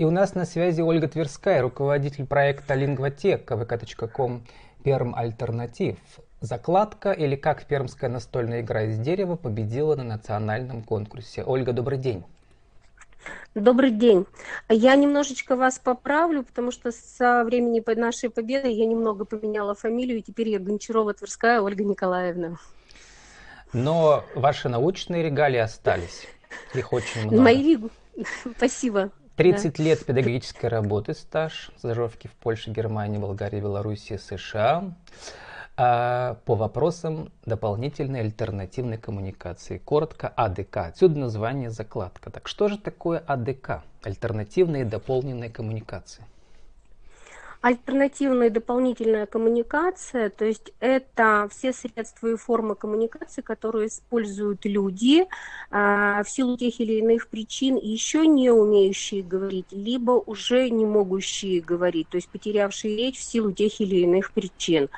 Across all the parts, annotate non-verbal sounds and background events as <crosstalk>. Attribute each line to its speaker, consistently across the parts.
Speaker 1: И у нас на связи Ольга Тверская, руководитель проекта «Лингвотека» vk.com «Перм Альтернатив». Закладка или как пермская настольная игра из дерева победила на национальном конкурсе. Ольга, добрый день.
Speaker 2: Добрый день. Я немножечко вас поправлю, потому что со времени нашей победы я немного поменяла фамилию, и теперь я Гончарова Тверская Ольга Николаевна.
Speaker 1: Но ваши научные регалии остались. Их очень много.
Speaker 2: Мои... <laughs> Спасибо.
Speaker 1: 30 да. лет педагогической работы стаж, стажировки в Польше, Германии, Болгарии, Белоруссии, США а, по вопросам дополнительной альтернативной коммуникации. Коротко АДК. Отсюда название закладка. Так что же такое АДК? Альтернативные дополненные коммуникации.
Speaker 2: Альтернативная дополнительная коммуникация, то есть это все средства и формы коммуникации, которые используют люди а, в силу тех или иных причин, еще не умеющие говорить, либо уже не могущие говорить, то есть потерявшие речь в силу тех или иных причин.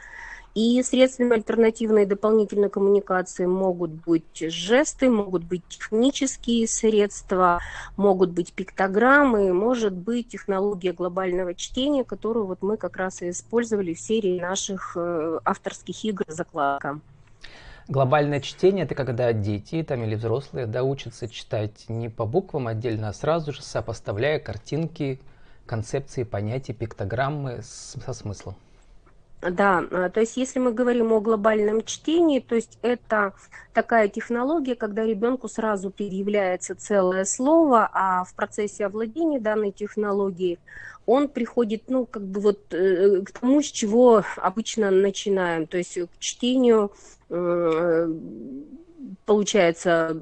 Speaker 2: И средствами альтернативной дополнительной коммуникации могут быть жесты, могут быть технические средства, могут быть пиктограммы, может быть технология глобального чтения, которую вот мы как раз и использовали в серии наших э, авторских игр «Закладка».
Speaker 1: Глобальное чтение – это когда дети там, или взрослые да, учатся читать не по буквам отдельно, а сразу же сопоставляя картинки, концепции, понятия, пиктограммы со смыслом.
Speaker 2: Да, а, то есть если мы говорим о глобальном чтении, то есть это такая технология, когда ребенку сразу предъявляется целое слово, а в процессе овладения данной технологией он приходит, ну, как бы вот э, к тому, с чего обычно начинаем, то есть к чтению э, получается,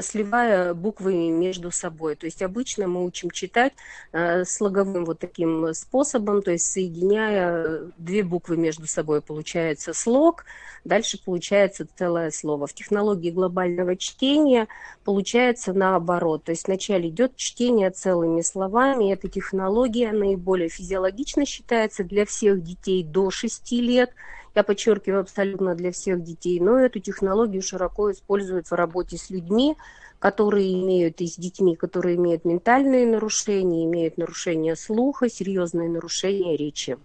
Speaker 2: сливая буквы между собой. То есть обычно мы учим читать э, слоговым вот таким способом, то есть соединяя две буквы между собой, получается слог, дальше получается целое слово. В технологии глобального чтения получается наоборот. То есть вначале идет чтение целыми словами. Эта технология наиболее физиологично считается для всех детей до 6 лет – я подчеркиваю, абсолютно для всех детей, но эту технологию широко используют в работе с людьми, которые имеют, и с детьми, которые имеют ментальные нарушения, имеют нарушения слуха, серьезные нарушения речи.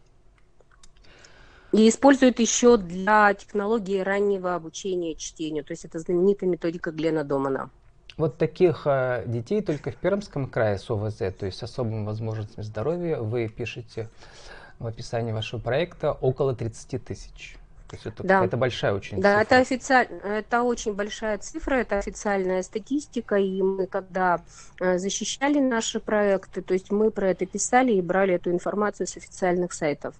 Speaker 2: И используют еще для технологии раннего обучения чтению, то есть это знаменитая методика Глена Домана.
Speaker 1: Вот таких э, детей только в Пермском крае с ОВЗ, то есть с особыми возможностями здоровья, вы пишете в описании вашего проекта около 30 тысяч. То есть это, да. это большая очень
Speaker 2: да, цифра. Да, это, официаль... это очень большая цифра, это официальная статистика, и мы когда э, защищали наши проекты, то есть мы про это писали и брали эту информацию с официальных сайтов.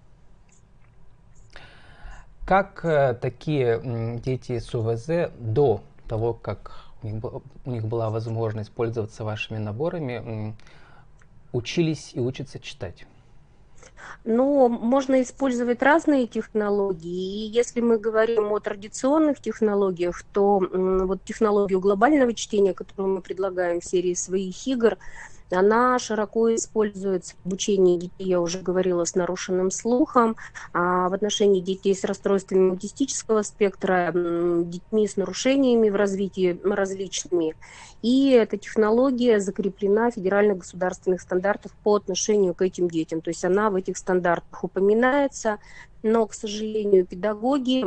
Speaker 1: Как э, такие дети с УВЗ до того, как у них, у них была возможность пользоваться вашими наборами, учились и учатся читать?
Speaker 2: Но можно использовать разные технологии. И если мы говорим о традиционных технологиях, то вот технологию глобального чтения, которую мы предлагаем в серии своих игр, она широко используется в обучении детей, я уже говорила, с нарушенным слухом, а в отношении детей с расстройствами аутистического спектра, детьми с нарушениями в развитии различными. И эта технология закреплена в федеральных государственных стандартах по отношению к этим детям. То есть она в этих стандартах упоминается, но, к сожалению, педагоги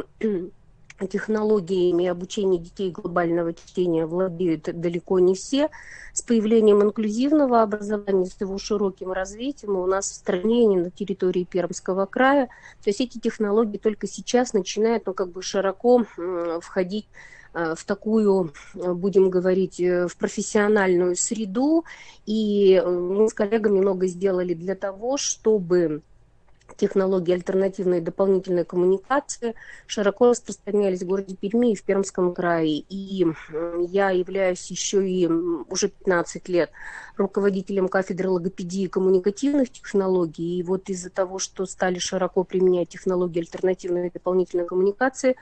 Speaker 2: технологиями обучения детей глобального чтения владеют далеко не все. С появлением инклюзивного образования, с его широким развитием у нас в стране, не на территории Пермского края, то есть эти технологии только сейчас начинают ну, как бы широко входить э, в такую, э, будем говорить, э, в профессиональную среду. И мы с коллегами много сделали для того, чтобы технологии альтернативной и дополнительной коммуникации широко распространялись в городе Перми и в Пермском крае. И я являюсь еще и уже 15 лет руководителем кафедры логопедии и коммуникативных технологий. И вот из-за того, что стали широко применять технологии альтернативной и дополнительной коммуникации,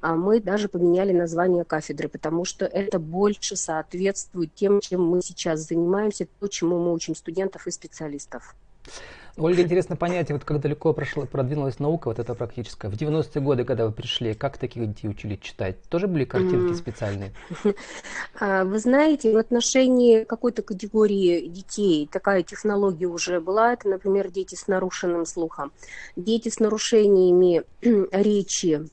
Speaker 2: а, мы даже поменяли название кафедры, потому что это больше соответствует тем, чем мы сейчас занимаемся, то, чему мы учим студентов и специалистов.
Speaker 1: Ольга, интересно понять, вот как далеко прошла, продвинулась наука вот эта практическая. В 90-е годы, когда вы пришли, как таких детей учили читать? Тоже были картинки специальные? <laughs>
Speaker 2: А, вы знаете, в отношении какой-то категории детей такая технология уже была. Это, например, дети с нарушенным слухом. Дети с нарушениями <clears throat> речи,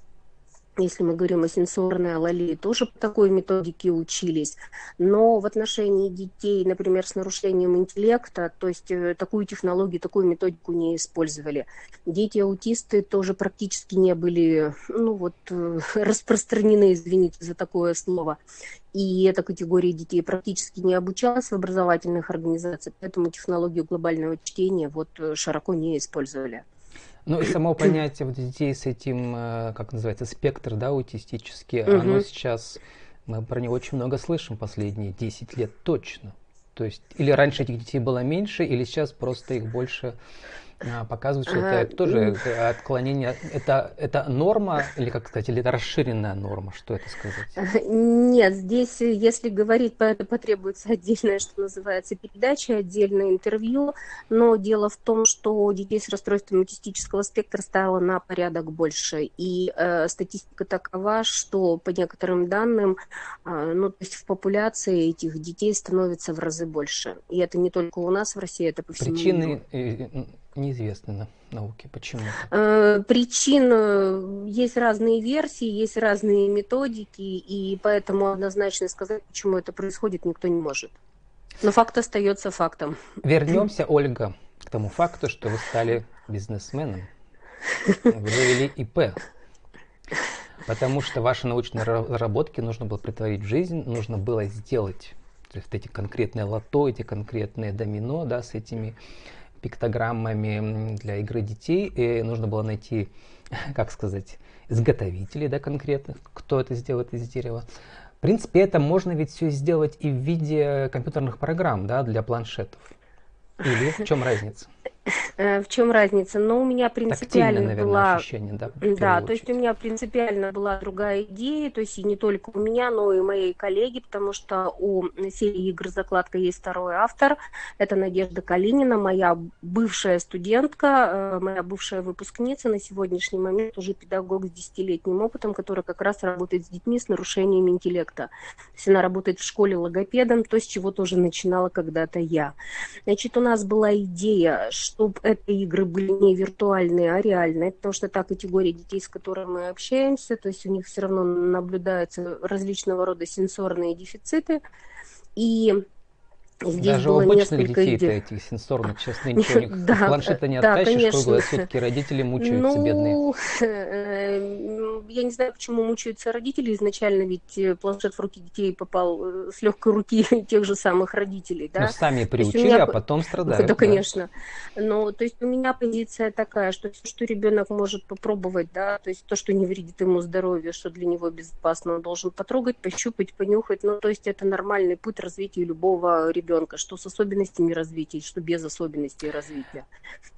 Speaker 2: если мы говорим о сенсорной алалии, тоже по такой методике учились. Но в отношении детей, например, с нарушением интеллекта, то есть э, такую технологию, такую методику не использовали. Дети-аутисты тоже практически не были, ну вот, э, <laughs> распространены, извините за такое слово. И эта категория детей практически не обучалась в образовательных организациях, поэтому технологию глобального чтения вот э, широко не использовали.
Speaker 1: Ну и само понятие вот детей с этим, э, как называется, спектр, да, аутистический, угу. оно сейчас, мы про него очень много слышим последние 10 лет точно. То есть, или раньше этих детей было меньше, или сейчас просто их больше показывают, что это тоже отклонение. Это, это норма, или как сказать, или это расширенная норма, что это сказать? <laughs>
Speaker 2: Нет, здесь, если говорить, потребуется отдельная, что называется, передача, отдельное интервью, но дело в том, что детей с расстройством аутистического спектра стало на порядок больше, и э, статистика такова, что по некоторым данным, э, ну, то есть в популяции этих детей становится в разы больше, и это не только у нас в России, это по всему
Speaker 1: Причины миру неизвестны на науке. Почему?
Speaker 2: Э, причин э, есть разные версии, есть разные методики, и поэтому однозначно сказать, почему это происходит, никто не может. Но факт остается фактом.
Speaker 1: Вернемся, Ольга, к тому факту, что вы стали бизнесменом. Вы завели ИП. Потому что ваши научные разработки нужно было притворить в жизнь, нужно было сделать то есть эти конкретные лото, эти конкретные домино, да, с этими пиктограммами для игры детей, и нужно было найти, <laughs> как сказать, изготовителей, да, конкретных, кто это сделает из дерева. В принципе, это можно ведь все сделать и в виде компьютерных программ, да, для планшетов. Или в чем разница?
Speaker 2: Э, в чем разница? Но у меня принципиально наверное, была... ощущение, да? Да, то есть у меня принципиально была другая идея, то есть и не только у меня, но и моей коллеги, потому что у серии игр «Закладка» есть второй автор, это Надежда Калинина, моя бывшая студентка, э, моя бывшая выпускница, на сегодняшний момент уже педагог с десятилетним опытом, который как раз работает с детьми с нарушениями интеллекта. То есть она работает в школе логопедом, то, с чего тоже начинала когда-то я. Значит, у нас была идея, что чтобы это игры были не виртуальные, а реальные, потому что та категория детей, с которыми мы общаемся, то есть у них все равно наблюдаются различного рода сенсорные дефициты, и
Speaker 1: Здесь Даже у обычных детей иде... этих сенсорных сейчас нынче у <laughs> них да, планшета не да, оттащишь, круглые сутки родители мучаются, ну, бедные. <laughs>
Speaker 2: Э, я не знаю, почему мучаются родители изначально, ведь э, планшет в руки детей попал э, с легкой руки <laughs> тех же самых родителей. Да?
Speaker 1: Ну, сами приучили, меня... а потом страдают. Да,
Speaker 2: да, конечно. Но, то есть у меня позиция такая, что все, что ребенок может попробовать, да, то есть то, что не вредит ему здоровью, что для него безопасно, он должен потрогать, пощупать, понюхать. Ну, то есть это нормальный путь развития любого ребенка ребенка, что с особенностями развития, что без особенностей развития.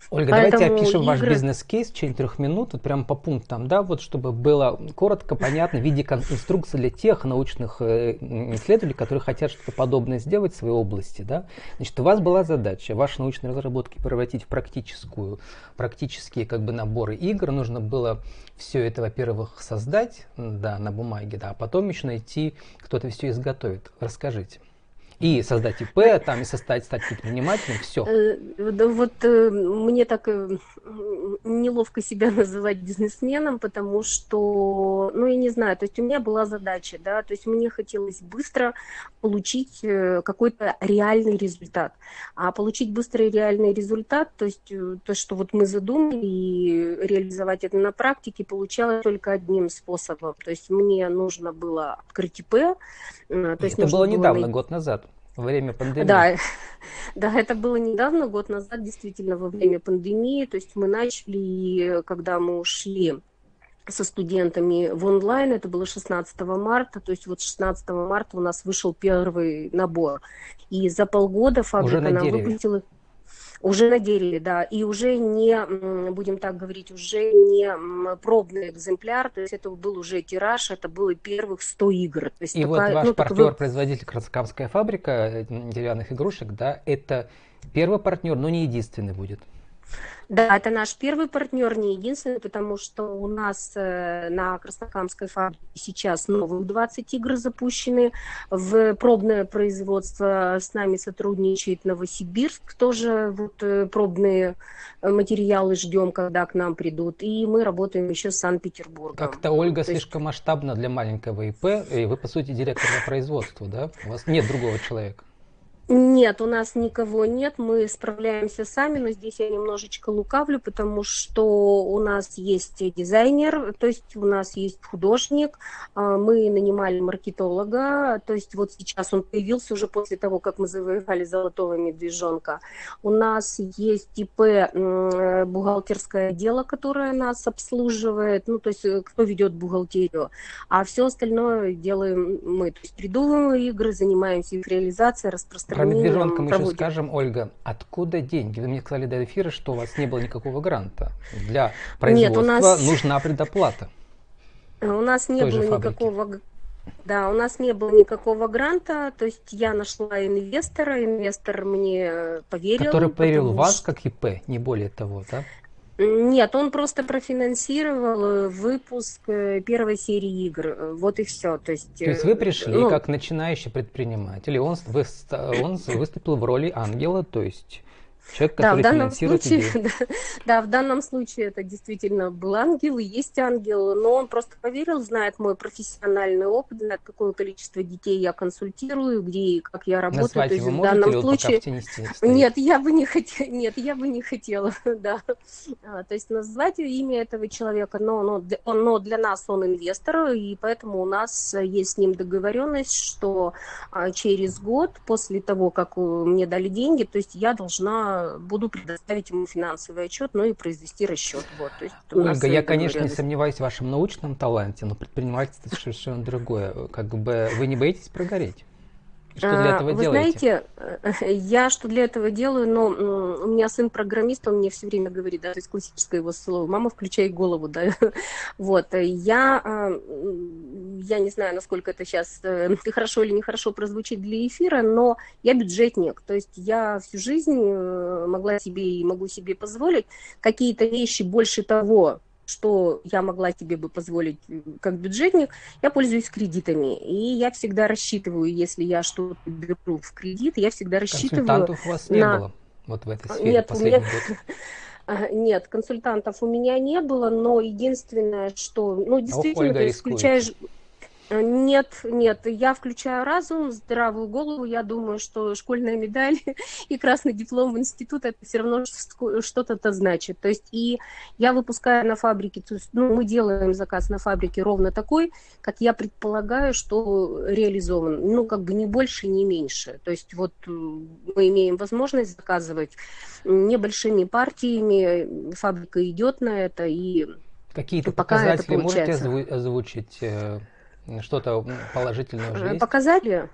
Speaker 1: Ольга, Поэтому давайте опишем игры... ваш бизнес-кейс в течение трех минут, вот прямо по пунктам, да, вот чтобы было коротко, понятно, в виде инструкции для тех научных э, исследователей, которые хотят что-то подобное сделать в своей области, да. Значит, у вас была задача ваши научные разработки превратить в практическую, практические как бы наборы игр, нужно было все это, во-первых, создать, да, на бумаге, да, а потом еще найти, кто это все изготовит. Расскажите и создать ИП, там, и создать, стать предпринимателем, все. Э,
Speaker 2: вот э, мне так э, неловко себя <laughs> называть бизнесменом, потому что, ну, я не знаю, то есть у меня была задача, да, то есть мне хотелось быстро получить какой-то реальный результат. А получить быстрый реальный результат, то есть то, что вот мы задумали, и реализовать это на практике, получалось только одним способом. То есть мне нужно было открыть ИП.
Speaker 1: То есть это было недавно, найти... год назад во время пандемии.
Speaker 2: Да, <laughs> да, это было недавно, год назад, действительно, во время пандемии. То есть мы начали, когда мы ушли со студентами в онлайн, это было 16 марта, то есть вот 16 марта у нас вышел первый набор. И за полгода фабрика нам дереве. выпустила... Уже на дереве, да, и уже не, будем так говорить, уже не пробный экземпляр, то есть это был уже тираж, это было первых 100 игр. То есть
Speaker 1: и такая, вот ваш ну, партнер, вы... производитель Краскамская фабрика э, деревянных игрушек, да, это Первый партнер, но не единственный будет.
Speaker 2: Да, это наш первый партнер, не единственный, потому что у нас э, на Краснокамской фабрике сейчас новых 20 игр запущены. В пробное производство с нами сотрудничает Новосибирск, тоже вот э, пробные материалы ждем, когда к нам придут. И мы работаем еще с Санкт-Петербургом.
Speaker 1: Как-то Ольга То слишком масштабна для маленького ИП, и вы, по сути, директор по производству, да? У вас нет другого человека.
Speaker 2: Нет, у нас никого нет, мы справляемся сами, но здесь я немножечко лукавлю, потому что у нас есть дизайнер, то есть у нас есть художник, а, мы нанимали маркетолога, то есть вот сейчас он появился уже после того, как мы завоевали золотого медвежонка. У нас есть ИП бухгалтерское дело, которое нас обслуживает, ну то есть э, кто ведет бухгалтерию, а все остальное делаем мы, то есть придумываем игры, занимаемся их реализацией, распространением
Speaker 1: про медвежонка мы еще скажем, Ольга. Откуда деньги? Вы мне сказали до эфира, что у вас не было никакого гранта. Для производства Нет, нас... нужна предоплата.
Speaker 2: У нас не было никакого да, у нас не было никакого гранта, то есть я нашла инвестора, инвестор мне поверил.
Speaker 1: Который поверил в вас как ИП, не более того, да?
Speaker 2: Нет, он просто профинансировал э, выпуск э, первой серии игр. Э, вот и все. То есть,
Speaker 1: То есть вы пришли ну, как начинающий предприниматель, и он, вы, он выступил в роли ангела, то есть Человек, который да, в данном случае, <laughs>
Speaker 2: да, да, в данном случае это действительно был ангел и есть ангел, но он просто поверил, знает мой профессиональный опыт, знает, какое количество детей я консультирую, где и как я работаю.
Speaker 1: Назвать
Speaker 2: То есть
Speaker 1: в данном случае... <laughs> <laughs>
Speaker 2: Нет, я бы не хотела, нет, я бы не хотела, да. А, то есть назвать имя этого человека, но, но, но для нас он инвестор, и поэтому у нас есть с ним договоренность, что а, через год после того, как мне дали деньги, то есть я должна буду предоставить ему финансовый отчет, ну и произвести расчет. Вот, то есть
Speaker 1: Ольга, я, конечно, не сомневаюсь в вашем научном таланте, но предпринимательство совершенно другое. Как бы вы не боитесь прогореть?
Speaker 2: Что для этого Вы делаете? знаете, <laughs> я что для этого делаю, но у меня сын программист, он мне все время говорит, да, то есть классическое его слово, мама, включай голову, <laughs> да, вот, я, а, я не знаю, насколько это сейчас э, <laughs> хорошо или нехорошо прозвучит для эфира, но я бюджетник, то есть я всю жизнь э, могла себе и могу себе позволить какие-то вещи больше того, что я могла себе бы позволить как бюджетник, я пользуюсь кредитами. И я всегда рассчитываю, если я что-то беру в кредит, я всегда рассчитываю...
Speaker 1: Консультантов у вас не на... было вот в этой сфере
Speaker 2: Нет, последний меня... год? <laughs> Нет, консультантов у меня не было, но единственное, что, ну, действительно, Ох, Ольга, ты исключаешь... Нет, нет, я включаю разум, здравую голову, я думаю, что школьная медаль <laughs> и красный диплом в институт это все равно что-то значит. То есть и я выпускаю на фабрике, то есть, ну, мы делаем заказ на фабрике ровно такой, как я предполагаю, что реализован. Ну, как бы не больше, не меньше. То есть вот мы имеем возможность заказывать небольшими партиями, фабрика идет на это и
Speaker 1: Какие-то показатели можете озвучить? Э, что-то положительное уже есть?
Speaker 2: Показали?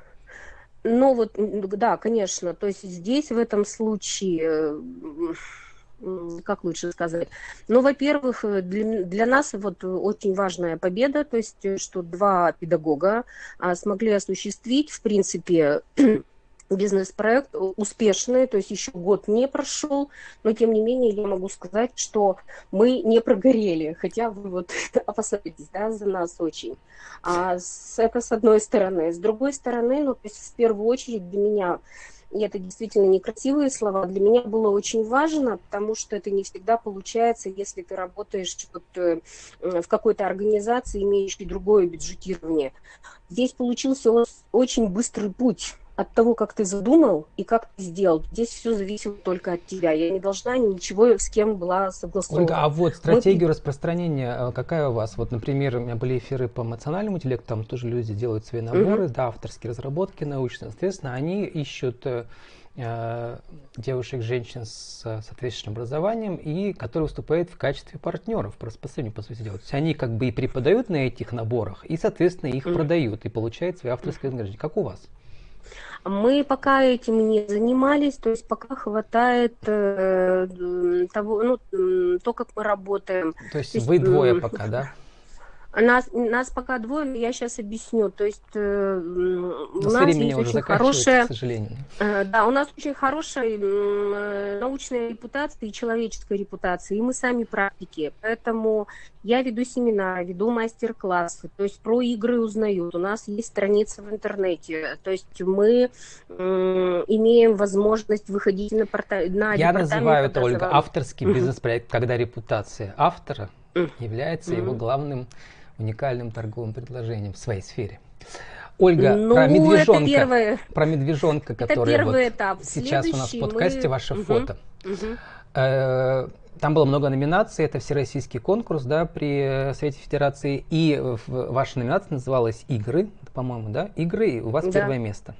Speaker 2: Ну вот, да, конечно. То есть здесь в этом случае как лучше сказать. Ну, во-первых, для, для нас вот очень важная победа, то есть что два педагога а, смогли осуществить, в принципе, бизнес-проект успешный, то есть еще год не прошел, но тем не менее я могу сказать, что мы не прогорели, хотя вы вот <laughs> опасаетесь, да, за нас очень. А с, это с одной стороны. С другой стороны, ну, то есть в первую очередь для меня и это действительно некрасивые слова, для меня было очень важно, потому что это не всегда получается, если ты работаешь вот, э, в какой-то организации, имеющей другое бюджетирование. Здесь получился очень быстрый путь от того, как ты задумал и как ты сделал. Здесь все зависит только от тебя. Я не должна ничего с кем была согласована.
Speaker 1: Ольга, а вот стратегия Мы... распространения э, какая у вас? Вот, например, у меня были эфиры по эмоциональному интеллекту, там тоже люди делают свои наборы, угу. да, авторские разработки научные. Соответственно, они ищут э, э девушек, женщин с соответствующим образованием и которые выступают в качестве партнеров по распространению, по сути дела. То есть они как бы и преподают на этих наборах, и, соответственно, их mm продают и получают свои авторские вознаграждения. Как у вас?
Speaker 2: Мы пока этим не занимались, то есть пока хватает э, того, ну, то, как мы работаем.
Speaker 1: То есть, то есть вы двое пока, да?
Speaker 2: Нас, нас пока двое, я сейчас объясню. То есть э,
Speaker 1: у нас есть очень хорошая, к сожалению.
Speaker 2: Э, да, у нас очень хорошая э, научная репутация и человеческая репутация, и мы сами практики. Поэтому я веду семинары, веду мастер-классы, то есть про игры узнают. У нас есть страница в интернете, то есть мы э, имеем возможность выходить на, порта... на
Speaker 1: Я называю это, Ольга, авторский бизнес-проект, когда репутация автора является его главным уникальным торговым предложением в своей сфере. Ольга, ну, про медвежонка, первое... про медвежонка, который вот этап. сейчас у нас в подкасте мы... ваше угу. фото. Угу. Там было много номинаций, это всероссийский конкурс, да, при Совете Федерации, и ваша номинация называлась «Игры», по-моему, да, «Игры», и у вас да. первое место.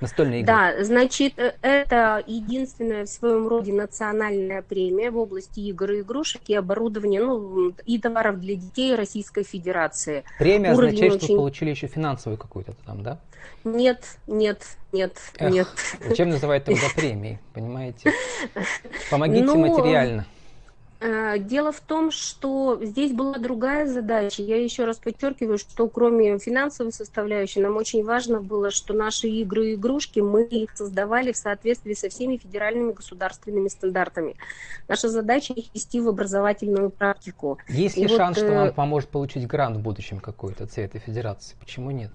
Speaker 1: Настольные игры.
Speaker 2: Да, значит, э, это единственная в своем роде национальная премия в области игр и игрушек и оборудования, ну, и товаров для детей Российской Федерации.
Speaker 1: Премия Уровень означает, очень... что вы получили еще финансовую какую-то там, да?
Speaker 2: Нет, нет, нет, Эх, нет.
Speaker 1: Зачем называют тогда <laughs> премией, понимаете? Помогите ну, материально.
Speaker 2: Э, дело в том, что здесь была другая задача. Я еще раз подчеркиваю, что кроме финансовой составляющей, нам очень важно было, что наши игры и игрушки, мы их создавали в соответствии со всеми федеральными государственными стандартами. Наша задача их вести в образовательную практику.
Speaker 1: Есть ли и шанс, вот, что вам поможет получить грант в будущем какой-то от Совета Федерации? Почему нет?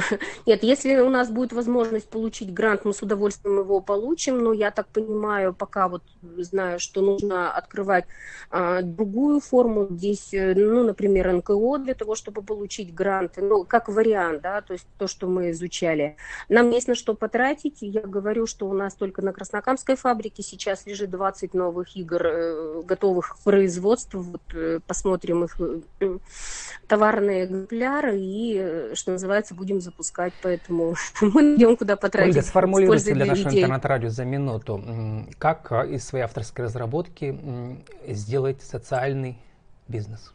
Speaker 1: <laughs>
Speaker 2: Нет, если у нас будет возможность получить грант, мы с удовольствием его получим, но я так понимаю, пока вот знаю, что нужно открывать а, другую форму, здесь, э, ну, например, НКО для того, чтобы получить грант, ну, как вариант, да, то есть то, что мы изучали. Нам есть на что потратить, я говорю, что у нас только на Краснокамской фабрике сейчас лежит 20 новых игр, э, готовых к производству, вот, э, посмотрим их товарные экземпляры и, что называется, будем запускать, поэтому <laughs> мы найдем, куда потратить.
Speaker 1: Ольга, сформулируйте для, для нашего интернет-радио за минуту, как а, из своей авторской разработки сделать социальный бизнес?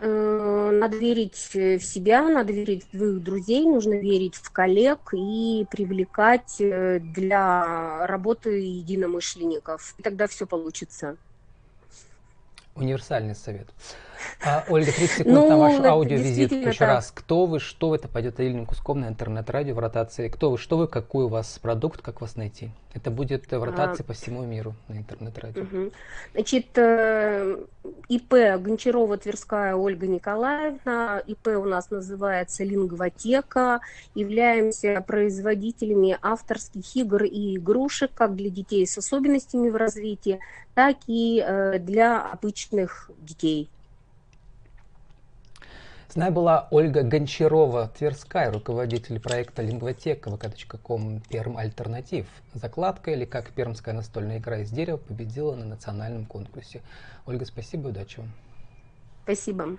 Speaker 2: Э, надо верить в себя, надо верить в своих друзей, нужно верить в коллег и привлекать э, для работы единомышленников. И тогда все получится.
Speaker 1: Универсальный совет. А, Ольга, 30 секунд ну, на ваш аудиовизитку еще так. раз. Кто вы, что вы, это пойдет Елене Куском на интернет-радио в ротации. Кто вы, что вы, какой у вас продукт, как вас найти? Это будет в ротации а, по всему миру на интернет-радио. Угу.
Speaker 2: Значит, э, ИП Гончарова Тверская Ольга Николаевна. ИП у нас называется Лингвотека. Являемся производителями авторских игр и игрушек, как для детей с особенностями в развитии, так и э, для обычных детей.
Speaker 1: С нами была Ольга Гончарова, Тверская, руководитель проекта Лингвотека vk.com Перм Альтернатив. Закладка или как пермская настольная игра из дерева победила на национальном конкурсе. Ольга, спасибо удачи вам.
Speaker 2: Спасибо.